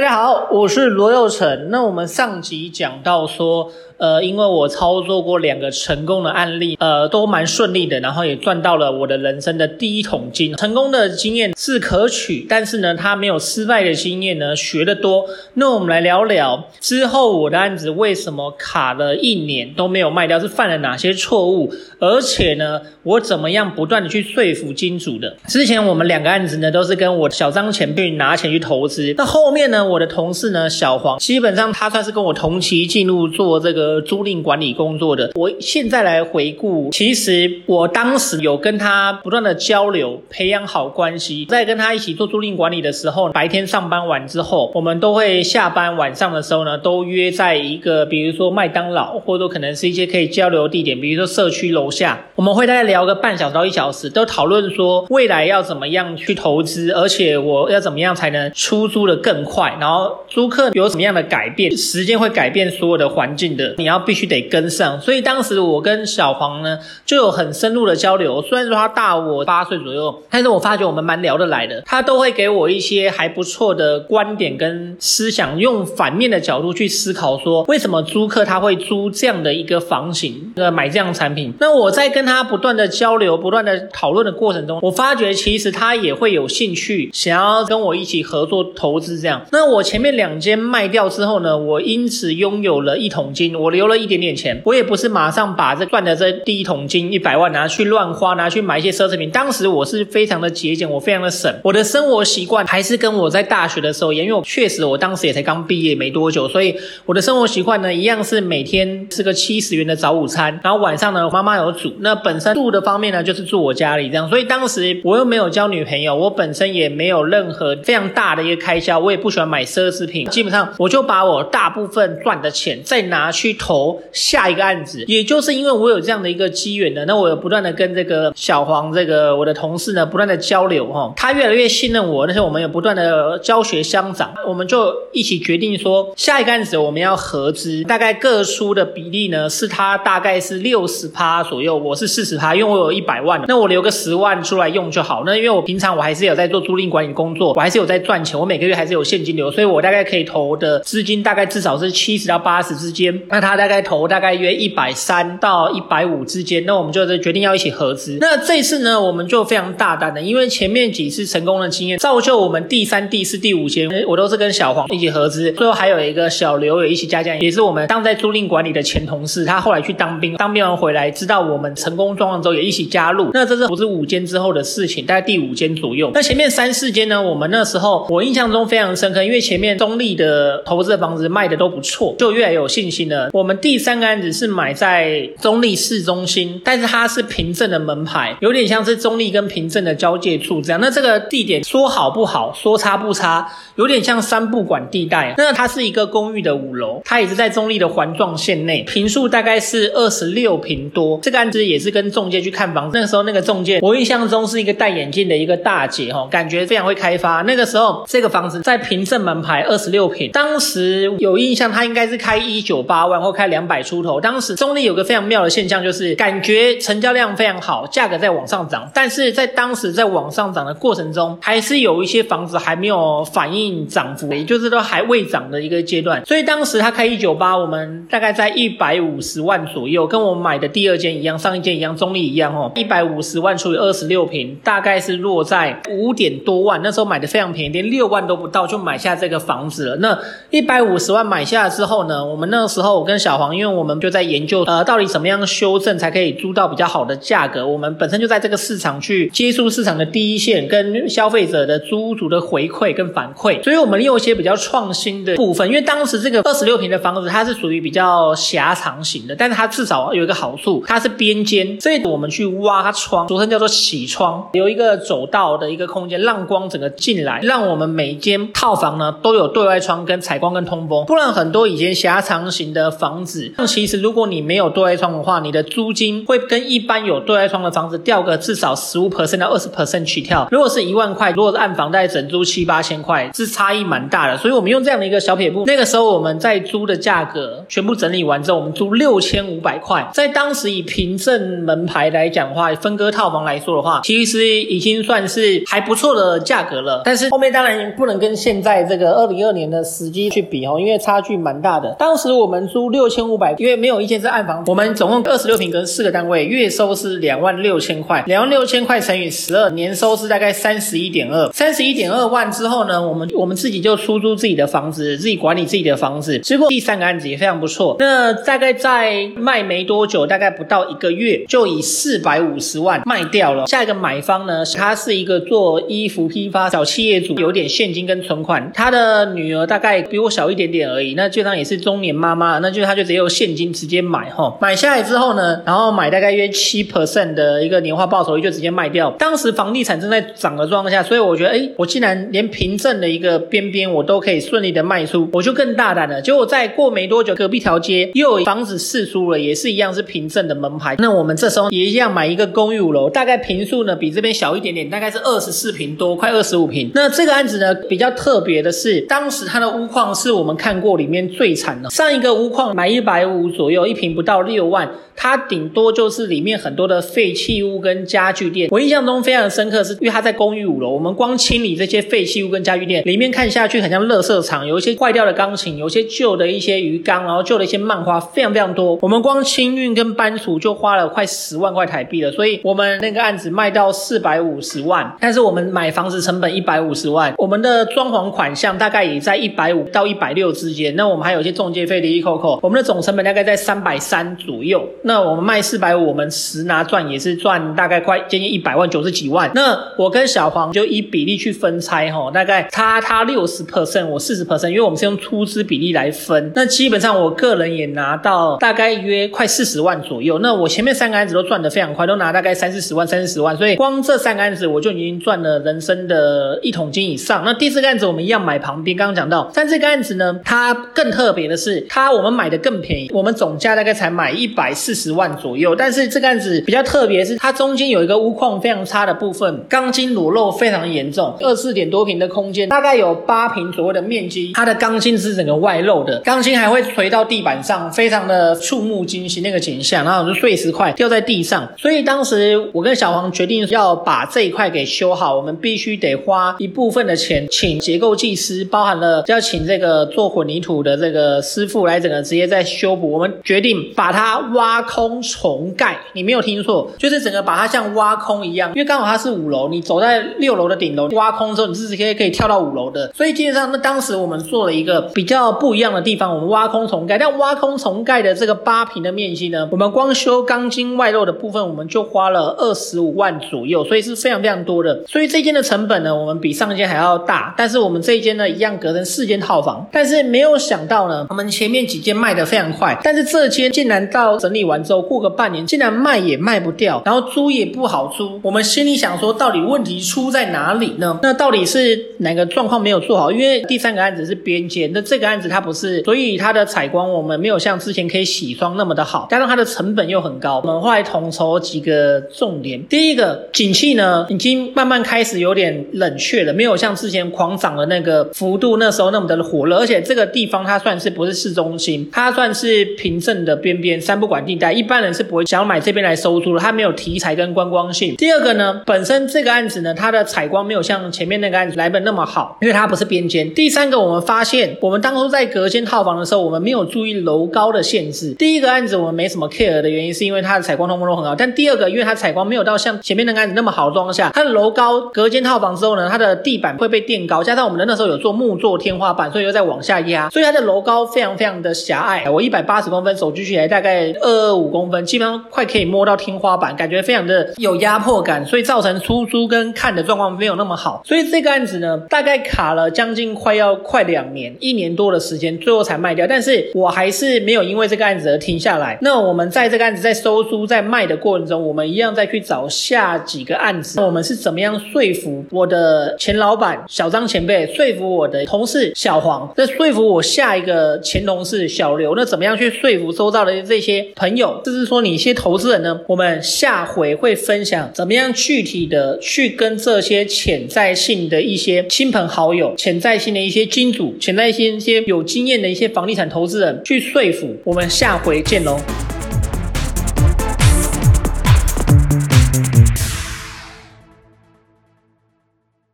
大家好，我是罗佑成。那我们上集讲到说，呃，因为我操作过两个成功的案例，呃，都蛮顺利的，然后也赚到了我的人生的第一桶金。成功的经验是可取，但是呢，他没有失败的经验呢，学得多。那我们来聊聊之后我的案子为什么卡了一年都没有卖掉，是犯了哪些错误，而且呢，我怎么样不断的去说服金主的。之前我们两个案子呢，都是跟我小张前辈拿钱去投资，那后面呢，我的同事呢，小黄，基本上他算是跟我同期进入做这个。租赁管理工作的，我现在来回顾，其实我当时有跟他不断的交流，培养好关系。在跟他一起做租赁管理的时候，白天上班完之后，我们都会下班晚上的时候呢，都约在一个，比如说麦当劳，或者可能是一些可以交流的地点，比如说社区楼下，我们会大概聊个半小时到一小时，都讨论说未来要怎么样去投资，而且我要怎么样才能出租的更快，然后租客有什么样的改变，时间会改变所有的环境的。你要必须得跟上，所以当时我跟小黄呢就有很深入的交流。虽然说他大我八岁左右，但是我发觉我们蛮聊得来的。他都会给我一些还不错的观点跟思想，用反面的角度去思考，说为什么租客他会租这样的一个房型，呃，买这样的产品。那我在跟他不断的交流、不断的讨论的过程中，我发觉其实他也会有兴趣，想要跟我一起合作投资这样。那我前面两间卖掉之后呢，我因此拥有了一桶金。我。留了一点点钱，我也不是马上把这赚的这第一桶金一百万拿去乱花，拿去买一些奢侈品。当时我是非常的节俭，我非常的省。我的生活习惯还是跟我在大学的时候一样，因为我确实我当时也才刚毕业没多久，所以我的生活习惯呢一样是每天吃个七十元的早午餐，然后晚上呢妈妈有煮。那本身住的方面呢就是住我家里这样，所以当时我又没有交女朋友，我本身也没有任何非常大的一个开销，我也不喜欢买奢侈品，基本上我就把我大部分赚的钱再拿去。投下一个案子，也就是因为我有这样的一个机缘呢，那我有不断的跟这个小黄这个我的同事呢不断的交流哈，他越来越信任我，那时候我们有不断的教学相长，我们就一起决定说下一个案子我们要合资，大概各出的比例呢是他大概是六十趴左右，我是四十趴，因为我有一百万，那我留个十万出来用就好。那因为我平常我还是有在做租赁管理工作，我还是有在赚钱，我每个月还是有现金流，所以我大概可以投的资金大概至少是七十到八十之间，他。大概投大概约一百三到一百五之间，那我们就是决定要一起合资。那这次呢，我们就非常大胆的，因为前面几次成功的经验，造就我们第三、第四、第五间，我都是跟小黄一起合资。最后还有一个小刘也一起加价，也是我们当在租赁管理的前同事，他后来去当兵，当兵完回来，知道我们成功状况之后，也一起加入。那这是不是五间之后的事情？大概第五间左右。那前面三四间呢，我们那时候我印象中非常深刻，因为前面中立的投资的房子卖的都不错，就越来越有信心了。我们第三个案子是买在中立市中心，但是它是平镇的门牌，有点像是中立跟平镇的交界处这样。那这个地点说好不好，说差不差，有点像三不管地带。那它是一个公寓的五楼，它也是在中立的环状线内，坪数大概是二十六坪多。这个案子也是跟中介去看房，那个时候那个中介，我印象中是一个戴眼镜的一个大姐哈，感觉非常会开发。那个时候这个房子在平镇门牌二十六坪，当时有印象，它应该是开一九八万然后开两。百出头，当时中立有个非常妙的现象，就是感觉成交量非常好，价格在往上涨，但是在当时在往上涨的过程中，还是有一些房子还没有反映涨幅，也就是说还未涨的一个阶段。所以当时他开一九八，我们大概在一百五十万左右，跟我买的第二间一样，上一间一样，中立一样哦，一百五十万除以二十六平，大概是落在五点多万。那时候买的非常便宜，连六万都不到就买下这个房子了。那一百五十万买下之后呢，我们那时候跟小黄。因为我们就在研究，呃，到底怎么样修正才可以租到比较好的价格。我们本身就在这个市场去接触市场的第一线，跟消费者的租屋族的回馈跟反馈。所以，我们用一些比较创新的部分。因为当时这个二十六平的房子，它是属于比较狭长型的，但是它至少有一个好处，它是边间，所以我们去挖窗，俗称叫做洗窗，有一个走道的一个空间，让光整个进来，让我们每间套房呢都有对外窗跟采光跟通风。不然很多以前狭长型的房子。那其实如果你没有对外窗的话，你的租金会跟一般有对外窗的房子掉个至少十五 percent 到二十 percent 起跳。如果是一万块，如果是暗房，大概整租七八千块，是差异蛮大的。所以我们用这样的一个小撇步，那个时候我们在租的价格全部整理完之后，我们租六千五百块，在当时以凭证门牌来讲的话，分割套房来说的话，其实已经算是还不错的价格了。但是后面当然不能跟现在这个二零二年的时机去比哦，因为差距蛮大的。当时我们租六千五百，因为没有一间是暗房，我们总共二十六平跟四个单位，月收是两万六千块，两万六千块乘以十二，年收是大概三十一点二，三十一点二万之后呢，我们我们自己就出租自己的房子，自己管理自己的房子。结果第三个案子也非常不错，那大概在卖没多久，大概不到一个月，就以四百五十万卖掉了。下一个买方呢，他是一个做衣服批发小企业主，有点现金跟存款，他的女儿大概比我小一点点而已，那基本上也是中年妈妈，那就他就直接用现金直接买哈，买下来之后呢，然后买大概约七 percent 的一个年化报酬率就直接卖掉。当时房地产正在涨的状况下，所以我觉得，哎，我竟然连平镇的一个边边我都可以顺利的卖出，我就更大胆了。结果再过没多久，隔壁条街又有房子释出了，也是一样是平镇的门牌。那我们这时候也一样买一个公寓五楼，大概坪数呢比这边小一点点，大概是二十四坪多，快二十五坪。那这个案子呢比较特别的是，当时它的屋况是我们看过里面最惨的。上一个屋况买一百五左右，一坪不到六万。它顶多就是里面很多的废弃物跟家具店。我印象中非常深刻，是因为它在公寓五楼，我们光清理这些废弃物跟家具店，里面看下去很像垃圾场，有一些坏掉的钢琴，有一些旧的一些鱼缸，然后旧的一些漫画，非常非常多。我们光清运跟搬除就花了快十万块台币了，所以我们那个案子卖到四百五十万，但是我们买房子成本一百五十万，我们的装潢款项大概也在一百五到一百六之间。那我们还有一些中介费的一扣扣，我们的总成本大概在三百三左右。那我们卖四百五，我们实拿赚也是赚大概快接近一百万，九十几万。那我跟小黄就以比例去分拆哈，大概他他六十 percent，我四十 percent，因为我们是用出资比例来分。那基本上我个人也拿到大概约快四十万左右。那我前面三个案子都赚得非常快，都拿大概三四十万、三四十万，所以光这三个案子我就已经赚了人生的一桶金以上。那第四个案子我们一样买旁边，刚刚讲到，但这个案子呢，它更特别的是，它我们买的更便宜，我们总价大概才买一百四十万。左右，但是这个案子比较特别，是它中间有一个屋况非常差的部分，钢筋裸露非常严重，二四点多平的空间，大概有八平左右的面积，它的钢筋是整个外露的，钢筋还会垂到地板上，非常的触目惊心那个景象，然后就碎石块掉在地上，所以当时我跟小黄决定要把这一块给修好，我们必须得花一部分的钱请结构技师，包含了要请这个做混凝土的这个师傅来整个直接在修补，我们决定把它挖空。重盖，你没有听错，就是整个把它像挖空一样，因为刚好它是五楼，你走在六楼的顶楼，挖空之后，你是直接可以跳到五楼的。所以基本上，那当时我们做了一个比较不一样的地方，我们挖空重盖。但挖空重盖的这个八平的面积呢，我们光修钢筋外露的部分，我们就花了二十五万左右，所以是非常非常多的。所以这间的成本呢，我们比上一间还要大。但是我们这一间呢，一样隔成四间套房。但是没有想到呢，我们前面几间卖得非常快，但是这间竟然到整理完之后过。个半年，竟然卖也卖不掉，然后租也不好租。我们心里想说，到底问题出在哪里呢？那到底是哪个状况没有做好？因为第三个案子是边间，那这个案子它不是，所以它的采光我们没有像之前可以洗窗那么的好，加上它的成本又很高。我们后来统筹几个重点，第一个，景气呢已经慢慢开始有点冷却了，没有像之前狂涨的那个幅度，那时候那么的火热。而且这个地方它算是不是市中心，它算是平镇的边边三不管地带，一般人。是不会想要买这边来收租的，它没有题材跟观光性。第二个呢，本身这个案子呢，它的采光没有像前面那个案子来本那么好，因为它不是边间。第三个，我们发现我们当初在隔间套房的时候，我们没有注意楼高的限制。第一个案子我们没什么 care 的原因，是因为它的采光通风都很好。但第二个，因为它采光没有到像前面那个案子那么好的状况下，它的楼高隔间套房之后呢，它的地板会被垫高，加上我们的那时候有做木作天花板，所以又在往下压，所以它的楼高非常非常的狭隘。我一百八十公分，手举起来大概二二五公分。基本上快可以摸到天花板，感觉非常的有压迫感，所以造成出租跟看的状况没有那么好。所以这个案子呢，大概卡了将近快要快两年，一年多的时间，最后才卖掉。但是我还是没有因为这个案子而停下来。那我们在这个案子在收租在卖的过程中，我们一样再去找下几个案子。我们是怎么样说服我的前老板小张前辈，说服我的同事小黄，再说服我下一个前同事小小流。那怎么样去说服周遭的这些朋友，就是说你一些投资人呢？我们下回会分享怎么样具体的去跟这些潜在性的一些亲朋好友、潜在性的一些金主、潜在性一些有经验的一些房地产投资人去说服。我们下回见喽。